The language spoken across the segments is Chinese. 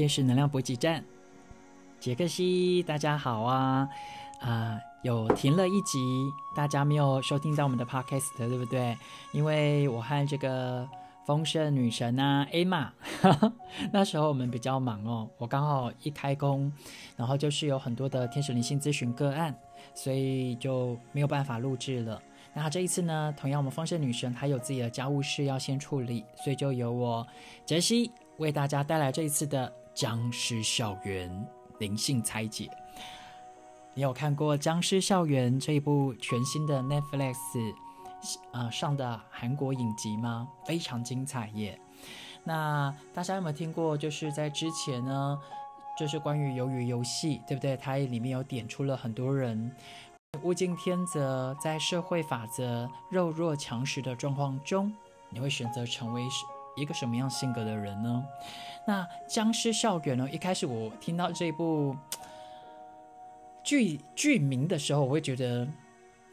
天使能量补给站，杰克西，大家好啊！啊，有停了一集，大家没有收听到我们的 podcast，对不对？因为我和这个丰盛女神啊，A 玛，那时候我们比较忙哦，我刚好一开工，然后就是有很多的天使灵性咨询个案，所以就没有办法录制了。那这一次呢，同样我们丰盛女神还有自己的家务事要先处理，所以就由我杰西为大家带来这一次的僵尸校园灵性拆解。你有看过《僵尸校园》这一部全新的 Netflix 呃上的韩国影集吗？非常精彩耶！那大家有没有听过？就是在之前呢，就是关于鱿鱼游戏，对不对？它里面有点出了很多人。物竞天择，在社会法则肉弱强食的状况中，你会选择成为一个什么样性格的人呢？那僵尸校园呢？一开始我听到这部剧剧名的时候，我会觉得，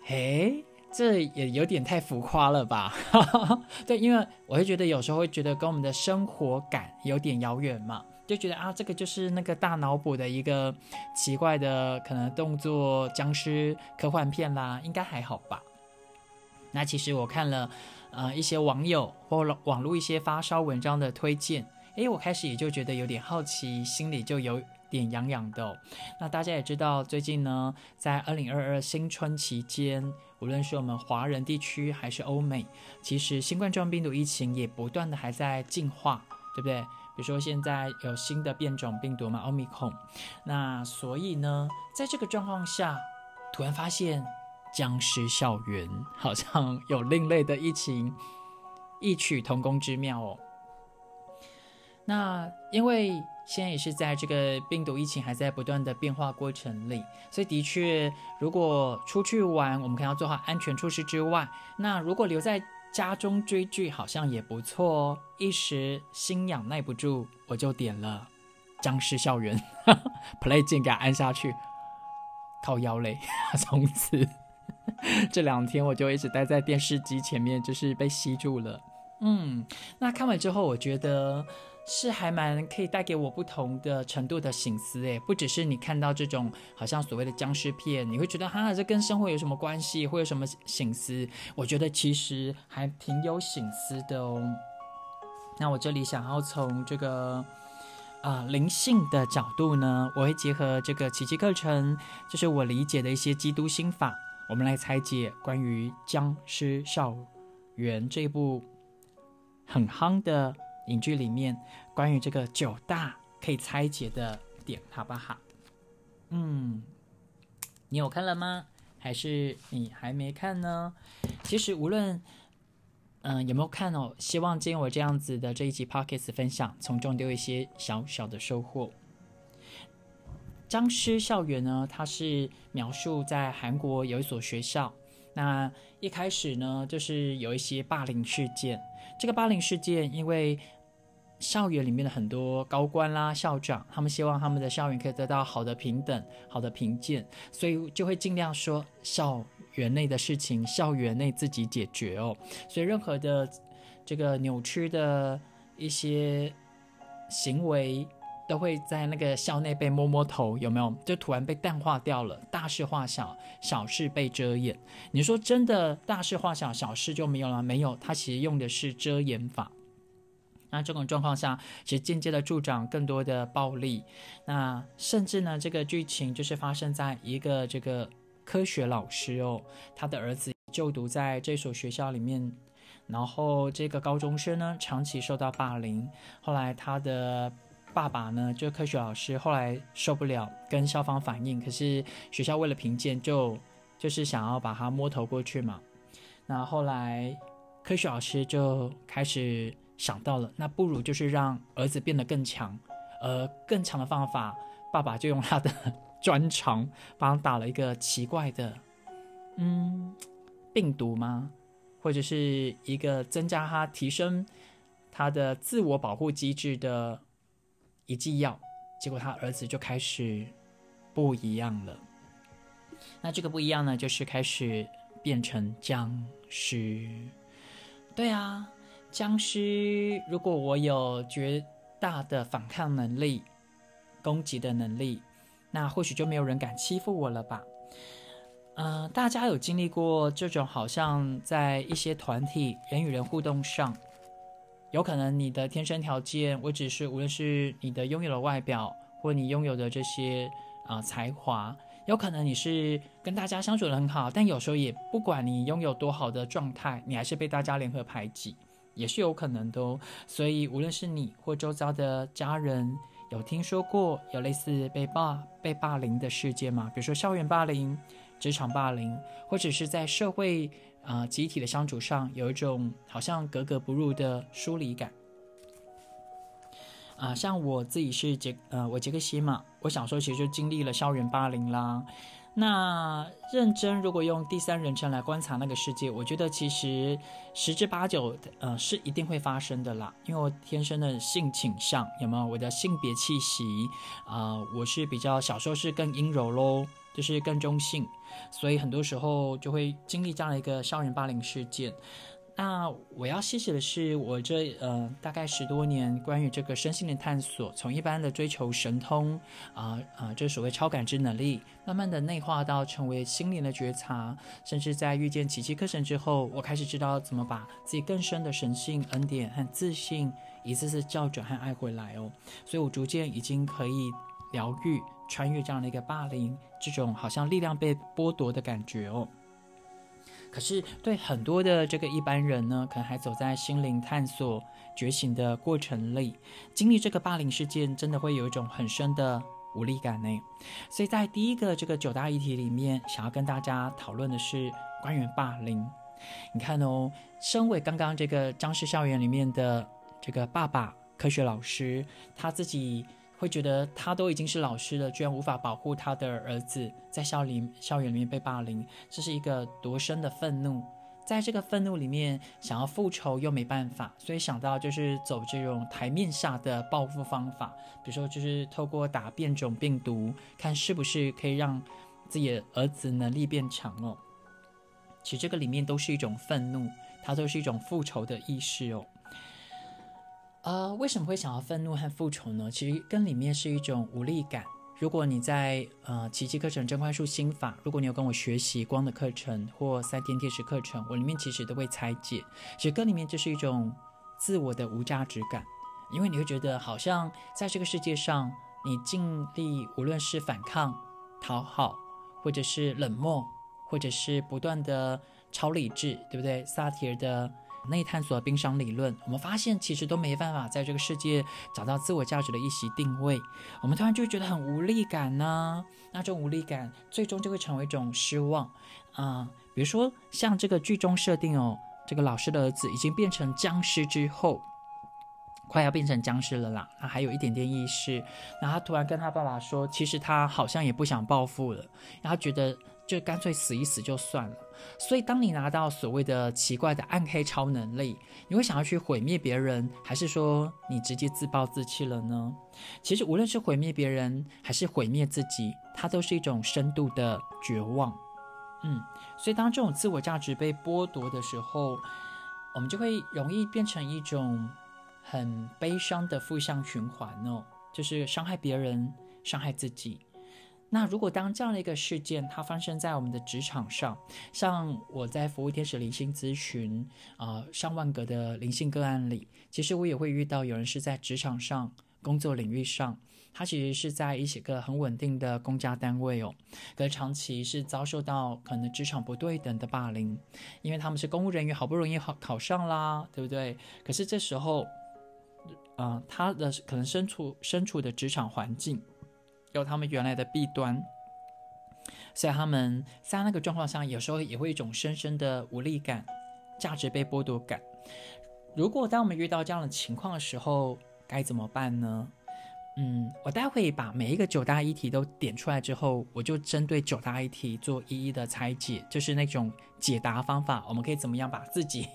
嘿，这也有点太浮夸了吧？对，因为我会觉得有时候会觉得跟我们的生活感有点遥远嘛。就觉得啊，这个就是那个大脑补的一个奇怪的可能动作僵尸科幻片啦，应该还好吧？那其实我看了呃一些网友或网络一些发烧文章的推荐，诶，我开始也就觉得有点好奇，心里就有点痒痒的。那大家也知道，最近呢，在二零二二新春期间，无论是我们华人地区还是欧美，其实新冠状病毒疫情也不断的还在进化，对不对？比如说现在有新的变种病毒嘛，奥密克戎，那所以呢，在这个状况下，突然发现僵尸校园 好像有另类的疫情，异曲同工之妙哦。那因为现在也是在这个病毒疫情还在不断的变化过程里，所以的确，如果出去玩，我们可能要做好安全措施之外，那如果留在家中追剧好像也不错哦，一时心痒耐不住，我就点了《僵尸校园》，play 键给它按下去，靠腰嘞！从此 这两天我就一直待在电视机前面，就是被吸住了。嗯，那看完之后，我觉得。是还蛮可以带给我不同的程度的醒思诶，不只是你看到这种好像所谓的僵尸片，你会觉得哈这跟生活有什么关系，会有什么醒思？我觉得其实还挺有醒思的哦。那我这里想要从这个啊灵性的角度呢，我会结合这个奇迹课程，就是我理解的一些基督心法，我们来拆解关于僵尸校园这部很夯的。影剧里面关于这个九大可以拆解的点，好不好？嗯，你有看了吗？还是你还没看呢？其实无论嗯有没有看哦，希望借我这样子的这一集 pockets 分享，从中都有一些小小的收获。僵尸校园呢，它是描述在韩国有一所学校，那一开始呢，就是有一些霸凌事件。这个霸凌事件因为校园里面的很多高官啦、校长，他们希望他们的校园可以得到好的平等、好的评鉴，所以就会尽量说校园内的事情，校园内自己解决哦。所以任何的这个扭曲的一些行为，都会在那个校内被摸摸头，有没有？就突然被淡化掉了，大事化小，小事被遮掩。你说真的大事化小，小事就没有了？没有，它其实用的是遮掩法。那这种状况下，其实间接的助长更多的暴力。那甚至呢，这个剧情就是发生在一个这个科学老师哦，他的儿子就读在这所学校里面，然后这个高中生呢长期受到霸凌。后来他的爸爸呢，就科学老师，后来受不了，跟校方反映，可是学校为了评鉴，就就是想要把他摸头过去嘛。那后来科学老师就开始。想到了，那不如就是让儿子变得更强，而更强的方法，爸爸就用他的 专长帮他打了一个奇怪的，嗯，病毒吗？或者是一个增加他提升他的自我保护机制的一剂药，结果他儿子就开始不一样了。那这个不一样呢，就是开始变成僵尸。对啊。僵尸，如果我有绝大的反抗能力，攻击的能力，那或许就没有人敢欺负我了吧？嗯，大家有经历过这种好像在一些团体人与人互动上，有可能你的天生条件，我只是无论是你的拥有的外表，或你拥有的这些啊才华。有可能你是跟大家相处的很好，但有时候也不管你拥有多好的状态，你还是被大家联合排挤，也是有可能的哦。所以无论是你或周遭的家人，有听说过有类似被霸被霸凌的事件吗？比如说校园霸凌、职场霸凌，或者是在社会啊集体的相处上，有一种好像格格不入的疏离感。啊，像我自己是杰呃，我杰克西嘛，我小时候其实就经历了校园霸凌啦。那认真如果用第三人称来观察那个世界，我觉得其实十之八九呃是一定会发生的啦。因为我天生的性倾向有没有我的性别气息啊？我是比较小时候是更阴柔喽，就是更中性，所以很多时候就会经历这样的一个校园霸凌事件。那我要谢谢的是，我这呃大概十多年关于这个身心的探索，从一般的追求神通啊啊，这所谓超感知能力，慢慢的内化到成为心灵的觉察，甚至在遇见奇迹课程之后，我开始知道怎么把自己更深的神性恩典和自信一次次校准和爱回来哦。所以我逐渐已经可以疗愈、穿越这样的一个霸凌，这种好像力量被剥夺的感觉哦。可是，对很多的这个一般人呢，可能还走在心灵探索、觉醒的过程里，经历这个霸凌事件，真的会有一种很深的无力感呢。所以在第一个这个九大议题里面，想要跟大家讨论的是关于霸凌。你看哦，身为刚刚这个张氏校园里面的这个爸爸，科学老师，他自己。会觉得他都已经是老师了，居然无法保护他的儿子在校里校园里面被霸凌，这是一个多深的愤怒。在这个愤怒里面，想要复仇又没办法，所以想到就是走这种台面下的报复方法，比如说就是透过打变种病毒，看是不是可以让自己的儿子能力变强哦。其实这个里面都是一种愤怒，它都是一种复仇的意识哦。呃，为什么会想要愤怒和复仇呢？其实跟里面是一种无力感。如果你在呃奇迹课程真快速心法，如果你有跟我学习光的课程或三天天使课程，我里面其实都会拆解。其实跟里面就是一种自我的无价值感，因为你会觉得好像在这个世界上，你尽力无论是反抗、讨好，或者是冷漠，或者是不断的超理智，对不对？萨提尔的。内探索冰霜理论，我们发现其实都没办法在这个世界找到自我价值的一席定位。我们突然就觉得很无力感呢，那种无力感最终就会成为一种失望啊。比如说像这个剧中设定哦，这个老师的儿子已经变成僵尸之后，快要变成僵尸了啦，他还有一点点意识，然后他突然跟他爸爸说，其实他好像也不想报复了，然后觉得。就干脆死一死就算了。所以，当你拿到所谓的奇怪的暗黑超能力，你会想要去毁灭别人，还是说你直接自暴自弃了呢？其实，无论是毁灭别人，还是毁灭自己，它都是一种深度的绝望。嗯，所以当这种自我价值被剥夺的时候，我们就会容易变成一种很悲伤的负向循环哦，就是伤害别人，伤害自己。那如果当这样的一个事件它发生在我们的职场上，像我在服务天使灵性咨询啊上万个的灵性个案里，其实我也会遇到有人是在职场上工作领域上，他其实是在一些个很稳定的公家单位哦，可是长期是遭受到可能职场不对等的霸凌，因为他们是公务人员，好不容易考考上啦，对不对？可是这时候，啊，他的可能身处身处的职场环境。有他们原来的弊端，所以他们在那个状况下，有时候也会一种深深的无力感、价值被剥夺感。如果当我们遇到这样的情况的时候，该怎么办呢？嗯，我待会把每一个九大议题都点出来之后，我就针对九大议题做一一的拆解，就是那种解答方法，我们可以怎么样把自己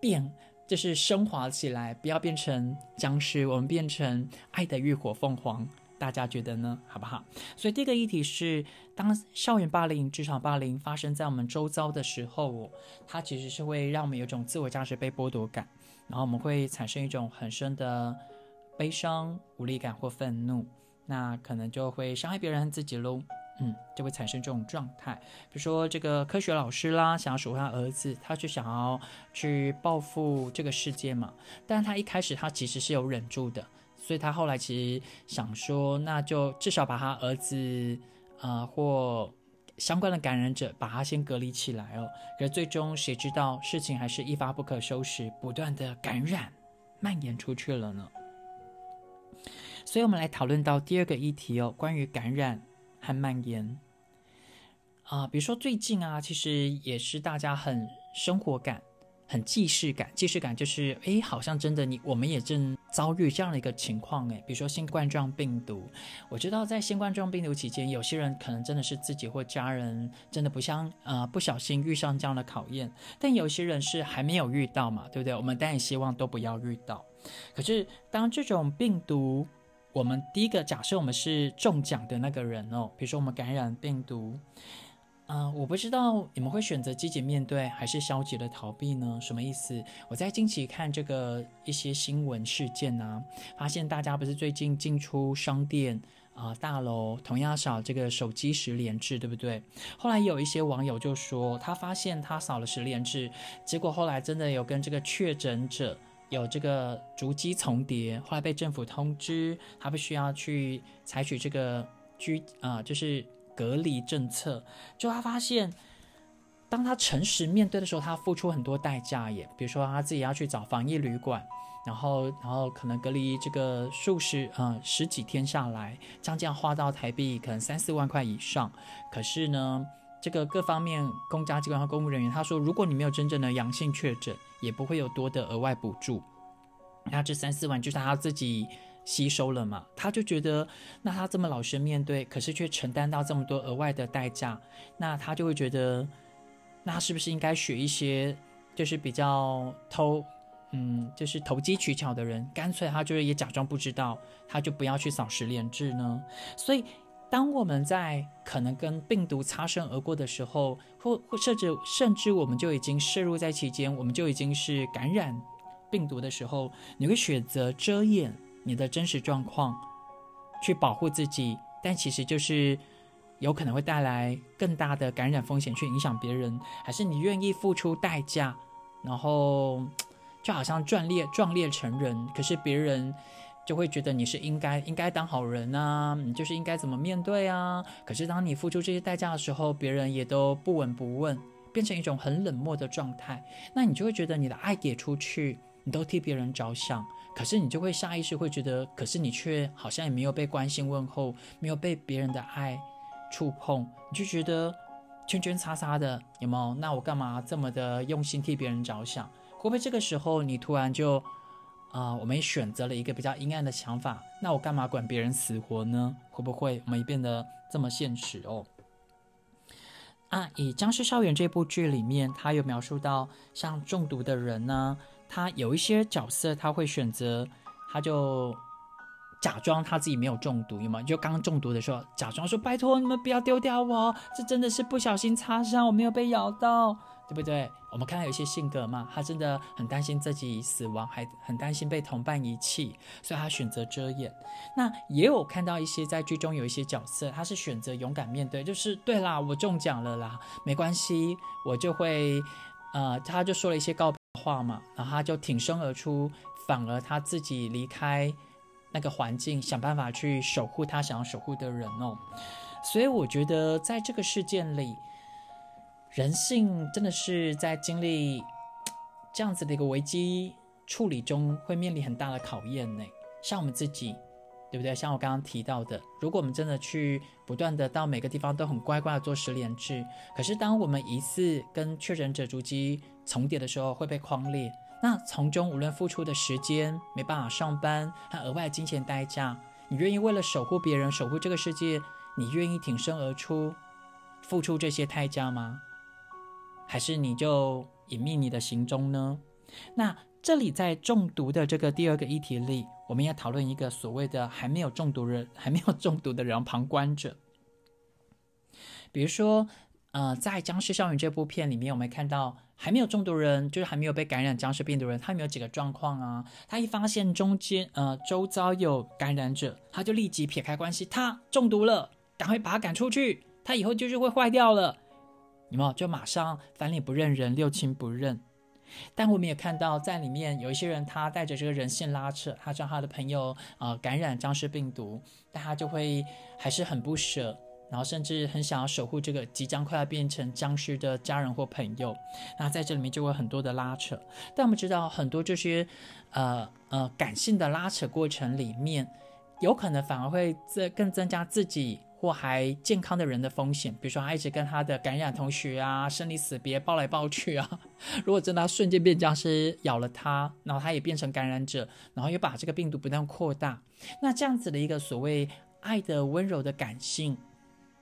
变，就是升华起来，不要变成僵尸，我们变成爱的浴火凤凰。大家觉得呢？好不好？所以第一个议题是，当校园霸凌、职场霸凌发生在我们周遭的时候，它其实是会让我们有种自我价值被剥夺感，然后我们会产生一种很深的悲伤、无力感或愤怒。那可能就会伤害别人自己喽。嗯，就会产生这种状态。比如说这个科学老师啦，想要守护他儿子，他就想要去报复这个世界嘛。但他一开始他其实是有忍住的，所以他后来其实想说，那就至少把他儿子，呃，或相关的感染者把他先隔离起来哦。可是最终谁知道事情还是一发不可收拾，不断的感染蔓延出去了呢？所以我们来讨论到第二个议题哦，关于感染。和蔓延啊，比如说最近啊，其实也是大家很生活感、很既视感。既视感就是，哎，好像真的你，我们也正遭遇这样的一个情况，哎，比如说新冠状病毒。我知道在新冠状病毒期间，有些人可能真的是自己或家人真的不像呃不小心遇上这样的考验，但有些人是还没有遇到嘛，对不对？我们当然希望都不要遇到。可是当这种病毒，我们第一个假设，我们是中奖的那个人哦。比如说，我们感染病毒，啊，我不知道你们会选择积极面对，还是消极的逃避呢？什么意思？我在近期看这个一些新闻事件啊，发现大家不是最近进出商店啊大楼，同样扫这个手机十连制，对不对？后来有一些网友就说，他发现他扫了十连制，结果后来真的有跟这个确诊者。有这个足迹重叠，后来被政府通知，他必须要去采取这个居啊，就是隔离政策。就他发现，当他诚实面对的时候，他付出很多代价耶。比如说他自己要去找防疫旅馆，然后然后可能隔离这个数十呃十几天下来，将这样花到台币可能三四万块以上。可是呢？这个各方面公家机关和公务人员，他说，如果你没有真正的阳性确诊，也不会有多的额外补助。那这三四万就是他自己吸收了嘛？他就觉得，那他这么老实面对，可是却承担到这么多额外的代价，那他就会觉得，那是不是应该学一些，就是比较偷，嗯，就是投机取巧的人，干脆他就是也假装不知道，他就不要去扫十连制呢？所以。当我们在可能跟病毒擦身而过的时候，或或甚至甚至我们就已经摄入在其间，我们就已经是感染病毒的时候，你会选择遮掩你的真实状况，去保护自己，但其实就是有可能会带来更大的感染风险，去影响别人，还是你愿意付出代价，然后就好像壮烈壮烈成人，可是别人。就会觉得你是应该应该当好人啊，你就是应该怎么面对啊？可是当你付出这些代价的时候，别人也都不闻不问，变成一种很冷漠的状态，那你就会觉得你的爱给出去，你都替别人着想，可是你就会下意识会觉得，可是你却好像也没有被关心问候，没有被别人的爱触碰，你就觉得圈圈叉叉的，有没有？那我干嘛这么的用心替别人着想？会不会这个时候你突然就？啊，我们选择了一个比较阴暗的想法，那我干嘛管别人死活呢？会不会我们也变得这么现实哦？啊，以《僵尸校园》这部剧里面，他有描述到，像中毒的人呢，他有一些角色他会选择，他就假装他自己没有中毒，有吗？就刚中毒的时候，假装说：“拜托你们不要丢掉我，这真的是不小心擦伤，我没有被咬到。”对不对？我们看到有一些性格嘛，他真的很担心自己死亡，还很担心被同伴遗弃，所以他选择遮掩。那也有看到一些在剧中有一些角色，他是选择勇敢面对，就是对啦，我中奖了啦，没关系，我就会，呃，他就说了一些告话嘛，然后他就挺身而出，反而他自己离开那个环境，想办法去守护他想要守护的人哦。所以我觉得在这个事件里。人性真的是在经历这样子的一个危机处理中，会面临很大的考验呢。像我们自己，对不对？像我刚刚提到的，如果我们真的去不断的到每个地方都很乖乖的做十连制，可是当我们疑似跟确诊者足迹重叠的时候，会被框列。那从中无论付出的时间、没办法上班和额外金钱代价，你愿意为了守护别人、守护这个世界，你愿意挺身而出，付出这些代价吗？还是你就隐秘你的行踪呢？那这里在中毒的这个第二个议题里，我们要讨论一个所谓的还没有中毒人、还没有中毒的人旁观者。比如说，呃，在《僵尸校园》这部片里面，我们看到还没有中毒人，就是还没有被感染僵尸病毒人，他有没有几个状况啊？他一发现中间呃周遭有感染者，他就立即撇开关系，他中毒了，赶快把他赶出去，他以后就是会坏掉了，有没有？就马上翻脸不认人，六亲不认。但我们也看到，在里面有一些人，他带着这个人性拉扯，他让他的朋友呃感染僵尸病毒，但他就会还是很不舍。然后甚至很想要守护这个即将快要变成僵尸的家人或朋友，那在这里面就会很多的拉扯。但我们知道，很多这些呃呃感性的拉扯过程里面，有可能反而会增更增加自己或还健康的人的风险。比如说，他一直跟他的感染同学啊，生离死别，抱来抱去啊。如果真的瞬间变僵尸咬了他，然后他也变成感染者，然后又把这个病毒不断扩大，那这样子的一个所谓爱的温柔的感性。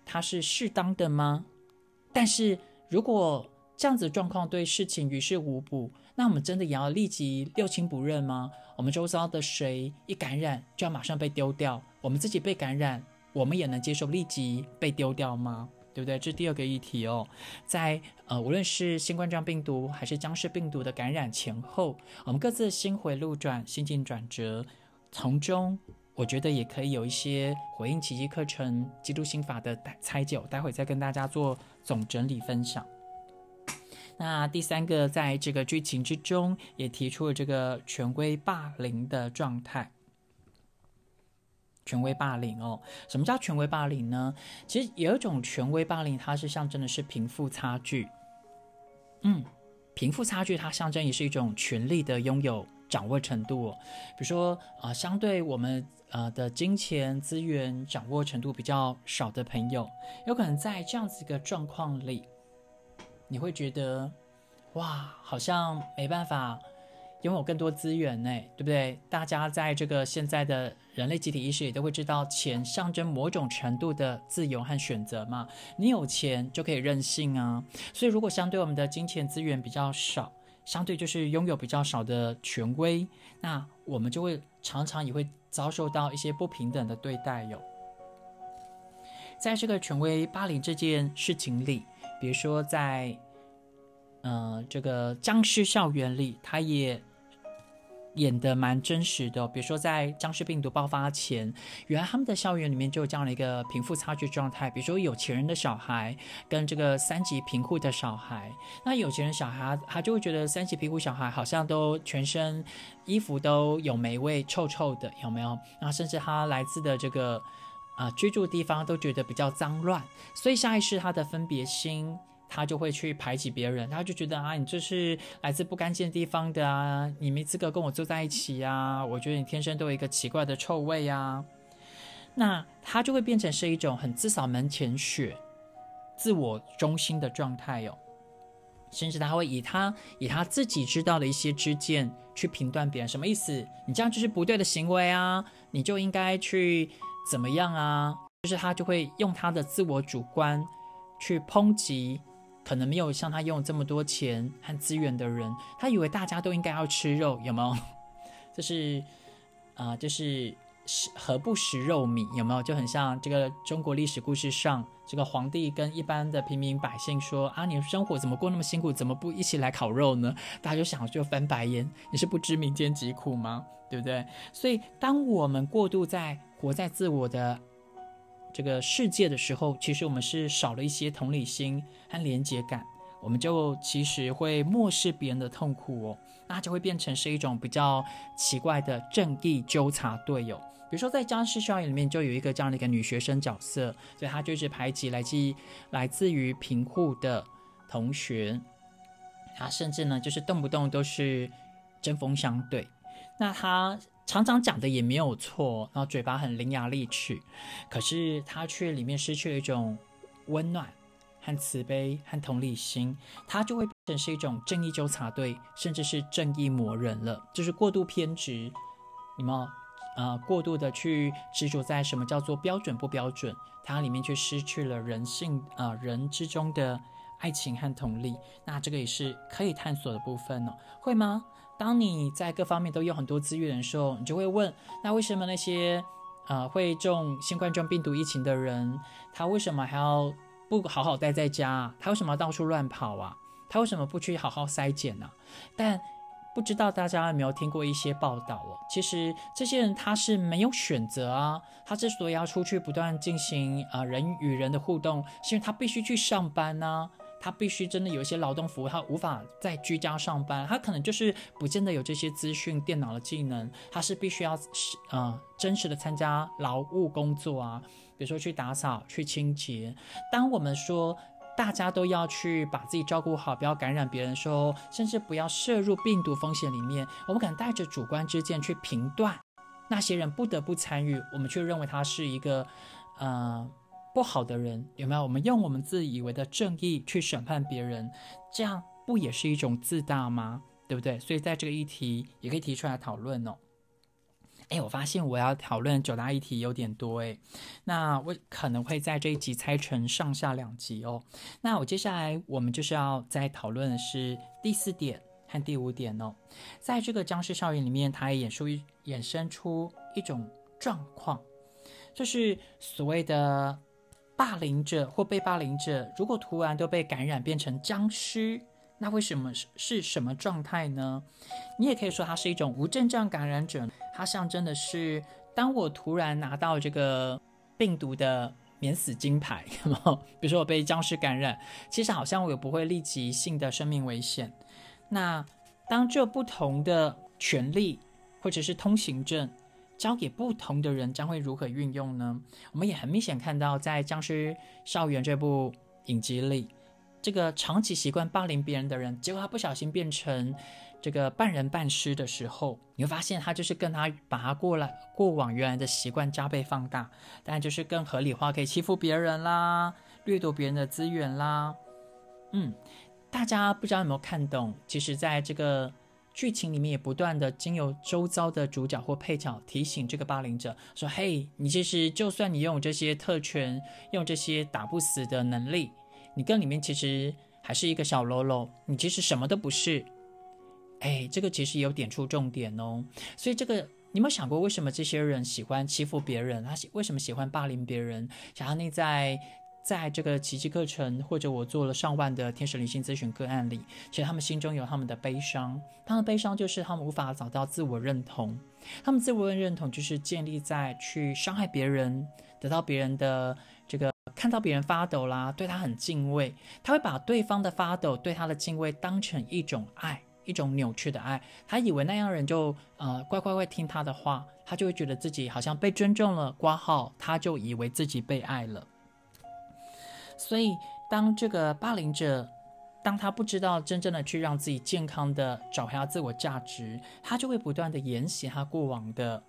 它是适当的吗？但是如果这样子状况对事情于事无补，那我们真的也要立即六亲不认吗？我们周遭的谁一感染就要马上被丢掉？我们自己被感染，我们也能接受立即被丢掉吗？对不对？这是第二个议题哦。在呃，无论是新冠状病毒还是僵尸病毒的感染前后，我们各自心回路转，心境转折，从中。我觉得也可以有一些回应奇迹课程基督心法的猜解，待会再跟大家做总整理分享。那第三个，在这个剧情之中也提出了这个权威霸凌的状态。权威霸凌哦，什么叫权威霸凌呢？其实有一种权威霸凌，它是象征的是贫富差距。嗯，贫富差距它象征也是一种权力的拥有。掌握程度，比如说啊，相对我们呃的金钱资源掌握程度比较少的朋友，有可能在这样子一个状况里，你会觉得哇，好像没办法拥有更多资源呢，对不对？大家在这个现在的人类集体意识也都会知道，钱象征某种程度的自由和选择嘛。你有钱就可以任性啊，所以如果相对我们的金钱资源比较少。相对就是拥有比较少的权威，那我们就会常常也会遭受到一些不平等的对待哟。在这个权威霸凌这件事情里，比如说在呃这个僵尸校园里，他也。演的蛮真实的，比如说在僵尸病毒爆发前，原来他们的校园里面就有这样的一个贫富差距状态。比如说有钱人的小孩跟这个三级贫户的小孩，那有钱人小孩他就会觉得三级贫户小孩好像都全身衣服都有霉味、臭臭的，有没有？那甚至他来自的这个啊居住地方都觉得比较脏乱，所以下意识他的分别心。他就会去排挤别人，他就觉得啊，你这是来自不干净的地方的啊，你没资格跟我住在一起啊，我觉得你天生都有一个奇怪的臭味啊，那他就会变成是一种很自扫门前雪、自我中心的状态哟，甚至他会以他以他自己知道的一些知见去评断别人，什么意思？你这样就是不对的行为啊，你就应该去怎么样啊？就是他就会用他的自我主观去抨击。可能没有像他拥有这么多钱和资源的人，他以为大家都应该要吃肉，有没有？就是，啊，就是食何不食肉糜，有没有？就很像这个中国历史故事上，这个皇帝跟一般的平民百姓说：“啊，你生活怎么过那么辛苦，怎么不一起来烤肉呢？”大家就想就翻白眼，你是不知民间疾苦吗？对不对？所以，当我们过度在活在自我的。这个世界的时候，其实我们是少了一些同理心和连结感，我们就其实会漠视别人的痛苦哦，那就会变成是一种比较奇怪的正义纠察队友。比如说在僵尸校园里面，就有一个这样的一个女学生角色，所以她就是排挤来自来自于贫户的同学，她甚至呢就是动不动都是针锋相对，那她。常常讲的也没有错，然后嘴巴很伶牙俐齿，可是他却里面失去了一种温暖和慈悲和同理心，他就会变成是一种正义纠察队，甚至是正义魔人了，就是过度偏执，你们呃过度的去执着在什么叫做标准不标准，它里面却失去了人性啊人之中的爱情和同理，那这个也是可以探索的部分呢，会吗？当你在各方面都有很多资源的时候，你就会问：那为什么那些呃会中新冠状病毒疫情的人，他为什么还要不好好待在家？他为什么到处乱跑啊？他为什么不去好好筛检呢？但不知道大家有没有听过一些报道哦？其实这些人他是没有选择啊，他之所以要出去不断进行啊人与人的互动，是因为他必须去上班呢。他必须真的有一些劳动服务，他无法在居家上班，他可能就是不见得有这些资讯、电脑的技能，他是必须要是呃真实的参加劳务工作啊，比如说去打扫、去清洁。当我们说。大家都要去把自己照顾好，不要感染别人。说，甚至不要摄入病毒风险里面。我们可能带着主观之见去评断那些人不得不参与，我们却认为他是一个呃不好的人，有没有？我们用我们自以为的正义去审判别人，这样不也是一种自大吗？对不对？所以在这个议题也可以提出来讨论哦。哎，我发现我要讨论九大议题有点多哎，那我可能会在这一集拆成上下两集哦。那我接下来我们就是要再讨论的是第四点和第五点哦。在这个僵尸校园里面，它也演出衍生出一种状况，就是所谓的霸凌者或被霸凌者，如果突然都被感染变成僵尸。那为什么是是什么状态呢？你也可以说它是一种无症状感染者，它象征的是，当我突然拿到这个病毒的免死金牌，比如说我被僵尸感染，其实好像我也不会立即性的生命危险。那当这不同的权利或者是通行证交给不同的人，将会如何运用呢？我们也很明显看到，在《僵尸校园》这部影集里。这个长期习惯霸凌别人的人，结果他不小心变成这个半人半尸的时候，你会发现他就是跟他把他过来过往原来的习惯加倍放大，当然就是更合理化，可以欺负别人啦，掠夺别人的资源啦。嗯，大家不知道有没有看懂？其实，在这个剧情里面，也不断的经由周遭的主角或配角提醒这个霸凌者说：“嘿，你其实就算你拥有这些特权，用这些打不死的能力。”你跟里面其实还是一个小喽啰，你其实什么都不是。哎，这个其实有点出重点哦。所以这个你有没有想过，为什么这些人喜欢欺负别人？他为什么喜欢霸凌别人？想要内在在这个奇迹课程，或者我做了上万的天使灵性咨询个案里，其实他们心中有他们的悲伤。他们的悲伤就是他们无法找到自我认同。他们自我认同就是建立在去伤害别人，得到别人的这个。看到别人发抖啦，对他很敬畏，他会把对方的发抖对他的敬畏当成一种爱，一种扭曲的爱。他以为那样人就呃乖乖会听他的话，他就会觉得自己好像被尊重了，挂号他就以为自己被爱了。所以当这个霸凌者，当他不知道真正的去让自己健康的找回他自我价值，他就会不断的沿袭他过往的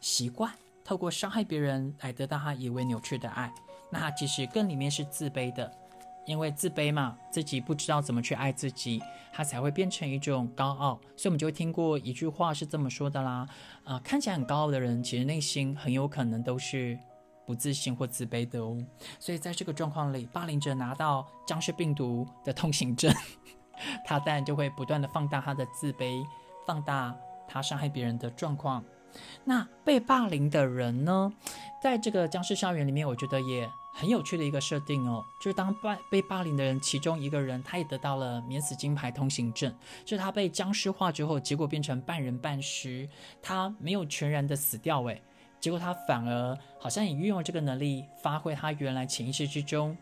习惯，透过伤害别人来得到他以为扭曲的爱。那其实更里面是自卑的，因为自卑嘛，自己不知道怎么去爱自己，他才会变成一种高傲。所以我们就会听过一句话是这么说的啦，啊，看起来很高傲的人，其实内心很有可能都是不自信或自卑的哦。所以在这个状况里，霸凌者拿到僵尸病毒的通行证，他当然就会不断的放大他的自卑，放大他伤害别人的状况。那被霸凌的人呢，在这个僵尸校园里面，我觉得也很有趣的一个设定哦，就是当霸被霸凌的人其中一个人，他也得到了免死金牌通行证，是他被僵尸化之后，结果变成半人半尸，他没有全然的死掉，诶，结果他反而好像也运用这个能力，发挥他原来潜意识之中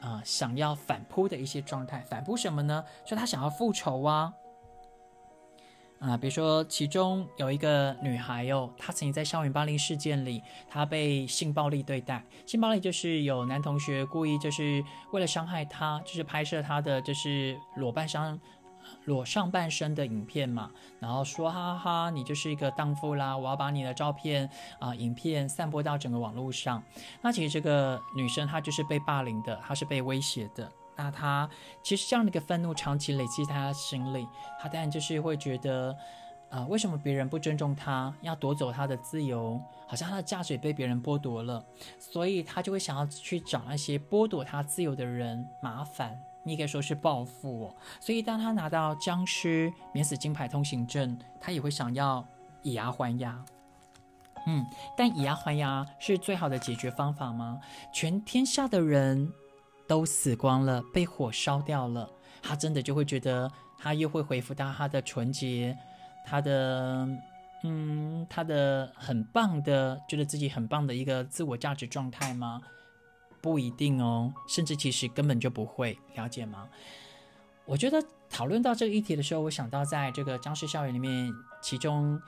啊想要反扑的一些状态，反扑什么呢？就他想要复仇啊。啊，比如说，其中有一个女孩哟，她曾经在校园霸凌事件里，她被性暴力对待。性暴力就是有男同学故意就是为了伤害她，就是拍摄她的就是裸半伤裸上半身的影片嘛，然后说哈哈，你就是一个荡妇啦，我要把你的照片啊影片散播到整个网络上。那其实这个女生她就是被霸凌的，她是被威胁的。那她其实这样的一个愤怒长期累积在他心里，她当然就是会觉得，啊，为什么别人不尊重他，要夺走他的自由，好像他的价值被别人剥夺了，所以他就会想要去找那些剥夺他自由的人麻烦，你可以说是报复。所以当他拿到僵尸免死金牌通行证，他也会想要以牙还牙。嗯，但以牙还牙是最好的解决方法吗？全天下的人。都死光了，被火烧掉了。他真的就会觉得他又会恢复到他的纯洁，他的嗯，他的很棒的，觉得自己很棒的一个自我价值状态吗？不一定哦，甚至其实根本就不会了解吗？我觉得讨论到这个议题的时候，我想到在这个僵尸校园里面，其中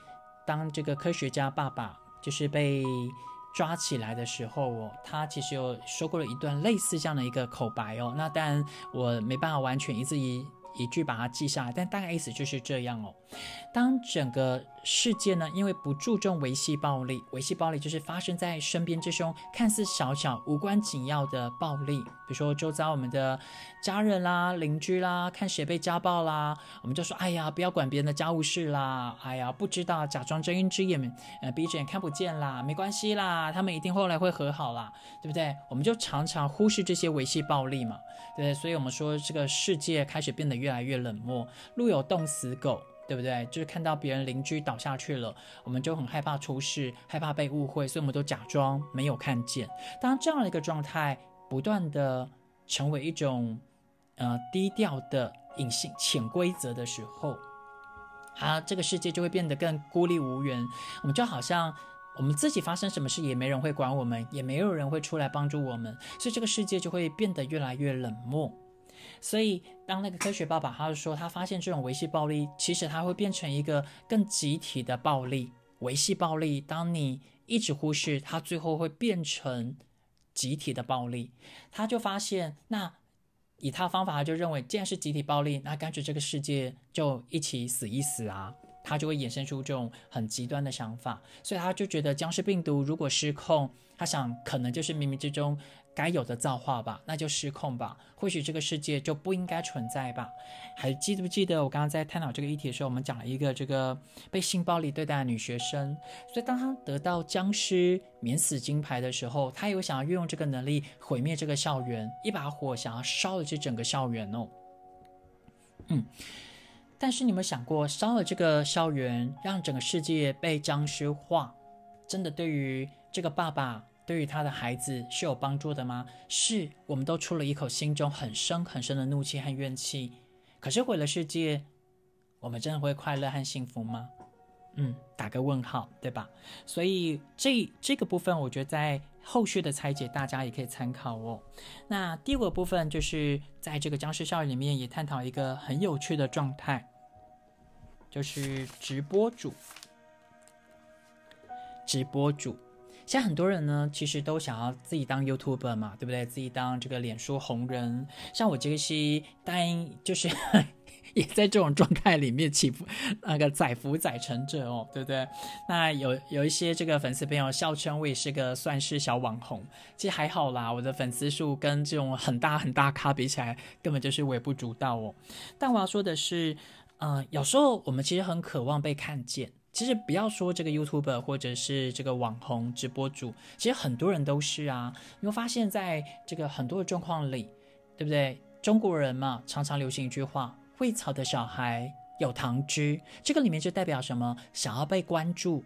当这个科学家爸爸就是被抓起来的时候哦，他其实有说过了一段类似这样的一个口白哦。那当然我没办法完全一字一一句把它记下来，但大概意思就是这样哦。当整个世界呢，因为不注重维系暴力，维系暴力就是发生在身边这种，看似小小无关紧要的暴力，比如说周遭我们的家人啦、邻居啦，看谁被家暴啦，我们就说，哎呀，不要管别人的家务事啦，哎呀，不知道，假装睁一只眼，呃，闭一只眼看不见啦，没关系啦，他们一定后来会和好啦，对不对？我们就常常忽视这些维系暴力嘛，对不对？所以我们说这个世界开始变得越来越冷漠，路有冻死狗。对不对？就是看到别人邻居倒下去了，我们就很害怕出事，害怕被误会，所以我们都假装没有看见。当这样的一个状态不断的成为一种呃低调的隐性潜规则的时候，啊，这个世界就会变得更孤立无援。我们就好像我们自己发生什么事也没人会管我们，也没有人会出来帮助我们，所以这个世界就会变得越来越冷漠。所以，当那个科学爸爸他就说，他发现这种维系暴力，其实它会变成一个更集体的暴力。维系暴力，当你一直忽视它，最后会变成集体的暴力。他就发现，那以他方法，他就认为，既然是集体暴力，那干脆这个世界就一起死一死啊。他就会衍生出这种很极端的想法，所以他就觉得僵尸病毒如果失控，他想可能就是冥冥之中。该有的造化吧，那就失控吧。或许这个世界就不应该存在吧。还记不记得我刚刚在探讨这个议题的时候，我们讲了一个这个被性暴力对待的女学生。所以当她得到僵尸免死金牌的时候，她有想要运用这个能力毁灭这个校园，一把火想要烧了这整个校园哦。嗯，但是你有没有想过，烧了这个校园，让整个世界被僵尸化，真的对于这个爸爸？对于他的孩子是有帮助的吗？是，我们都出了一口心中很深很深的怒气和怨气。可是毁了世界，我们真的会快乐和幸福吗？嗯，打个问号，对吧？所以这这个部分，我觉得在后续的拆解，大家也可以参考哦。那第二个部分就是在这个僵尸校园里面，也探讨一个很有趣的状态，就是直播主，直播主。现在很多人呢，其实都想要自己当 YouTuber 嘛，对不对？自己当这个脸书红人。像我这个是，当然就是 也在这种状态里面起伏，那个载浮载沉者哦，对不对？那有有一些这个粉丝朋友笑称我也是个算是小网红，其实还好啦，我的粉丝数跟这种很大很大咖比起来，根本就是微不足道哦。但我要说的是，嗯，有时候我们其实很渴望被看见。其实不要说这个 YouTuber 或者是这个网红直播主，其实很多人都是啊。你会发现在这个很多的状况里，对不对？中国人嘛，常常流行一句话：“会草的小孩有糖吃。”这个里面就代表什么？想要被关注，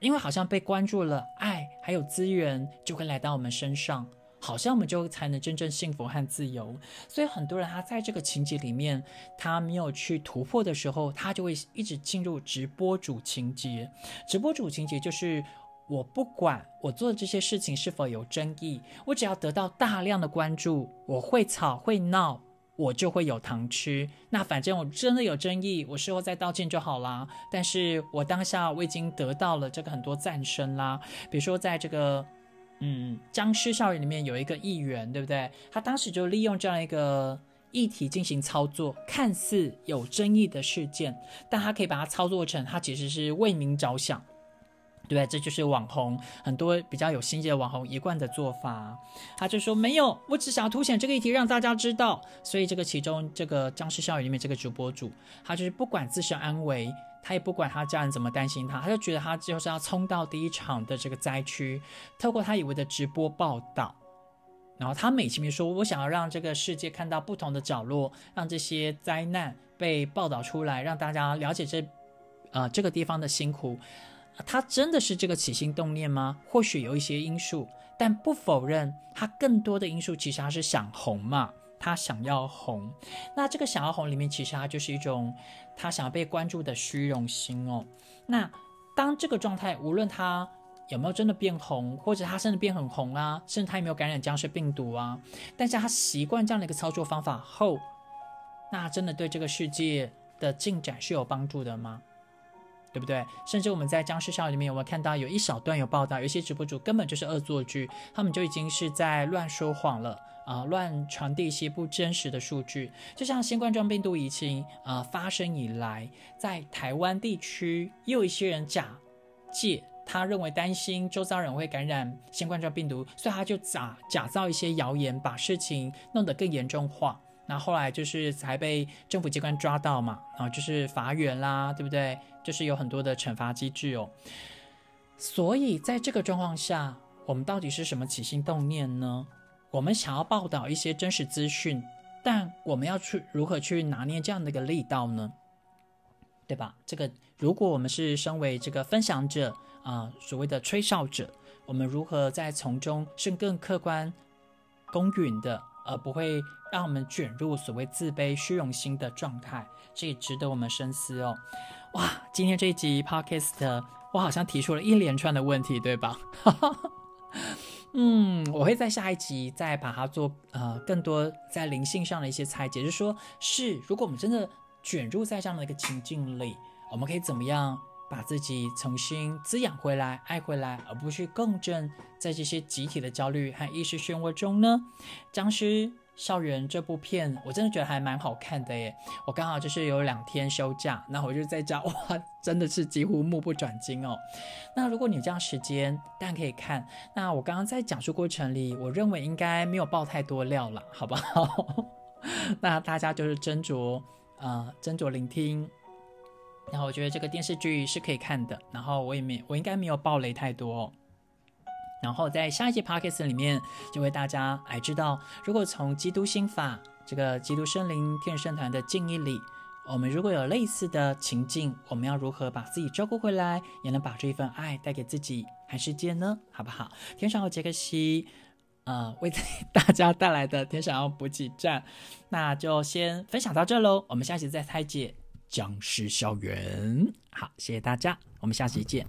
因为好像被关注了，爱还有资源就会来到我们身上。好像我们就才能真正幸福和自由，所以很多人他在这个情节里面，他没有去突破的时候，他就会一直进入直播主情节。直播主情节就是我不管我做的这些事情是否有争议，我只要得到大量的关注，我会吵会闹，我就会有糖吃。那反正我真的有争议，我事后再道歉就好啦。但是我当下我已经得到了这个很多赞声啦，比如说在这个。嗯，僵尸校园里面有一个议员，对不对？他当时就利用这样一个议题进行操作，看似有争议的事件，但他可以把它操作成他其实是为民着想，对不对？这就是网红很多比较有心机的网红一贯的做法。他就说没有，我只想要凸显这个议题让大家知道。所以这个其中这个僵尸校园里面这个主播主，他就是不管自身安危。他也不管他家人怎么担心他，他就觉得他就是要冲到第一场的这个灾区，透过他以为的直播报道，然后他美其名说：“我想要让这个世界看到不同的角落，让这些灾难被报道出来，让大家了解这呃这个地方的辛苦。”他真的是这个起心动念吗？或许有一些因素，但不否认他更多的因素其实他是想红嘛。他想要红。那这个想要红里面，其实它就是一种他想要被关注的虚荣心哦。那当这个状态，无论他有没有真的变红，或者他甚至变很红啊，甚至他有没有感染僵尸病毒啊，但是他习惯这样的一个操作方法后，那真的对这个世界的进展是有帮助的吗？对不对？甚至我们在僵尸校里面有没有看到有一小段有报道，有些直播主根本就是恶作剧，他们就已经是在乱说谎了啊，乱传递一些不真实的数据。就像新冠状病毒疫情啊发生以来，在台湾地区也有一些人假借他认为担心周遭人会感染新冠状病毒，所以他就假假造一些谣言，把事情弄得更严重化。那后来就是才被政府机关抓到嘛，然后就是罚园啦，对不对？就是有很多的惩罚机制哦。所以在这个状况下，我们到底是什么起心动念呢？我们想要报道一些真实资讯，但我们要去如何去拿捏这样的一个力道呢？对吧？这个如果我们是身为这个分享者啊，所谓的吹哨者，我们如何在从中是更客观、公允的？而不会让我们卷入所谓自卑、虚荣心的状态，这也值得我们深思哦。哇，今天这一集 podcast，我好像提出了一连串的问题，对吧？哈哈哈 嗯，我会在下一集再把它做呃更多在灵性上的一些拆解，就是说，是如果我们真的卷入在这样的一个情境里，我们可以怎么样？把自己重新滋养回来、爱回来，而不去共振在这些集体的焦虑和意识漩涡中呢？僵尸校园这部片，我真的觉得还蛮好看的耶！我刚好就是有两天休假，那我就在家，哇，真的是几乎目不转睛哦。那如果你有这样时间，当然可以看。那我刚刚在讲述过程里，我认为应该没有爆太多料了，好不好？那大家就是斟酌，呃，斟酌聆听。然后我觉得这个电视剧是可以看的，然后我也没我应该没有暴雷太多。然后在下一节 podcast 里面，就为大家来知道，如果从基督心法这个基督圣灵天使圣团的敬意里，我们如果有类似的情境，我们要如何把自己照顾回来，也能把这一份爱带给自己和世界呢？好不好？天上有杰克西，呃，为大家带来的天上要补给站，那就先分享到这喽。我们下期再拆解。僵尸校园，好，谢谢大家，我们下期见。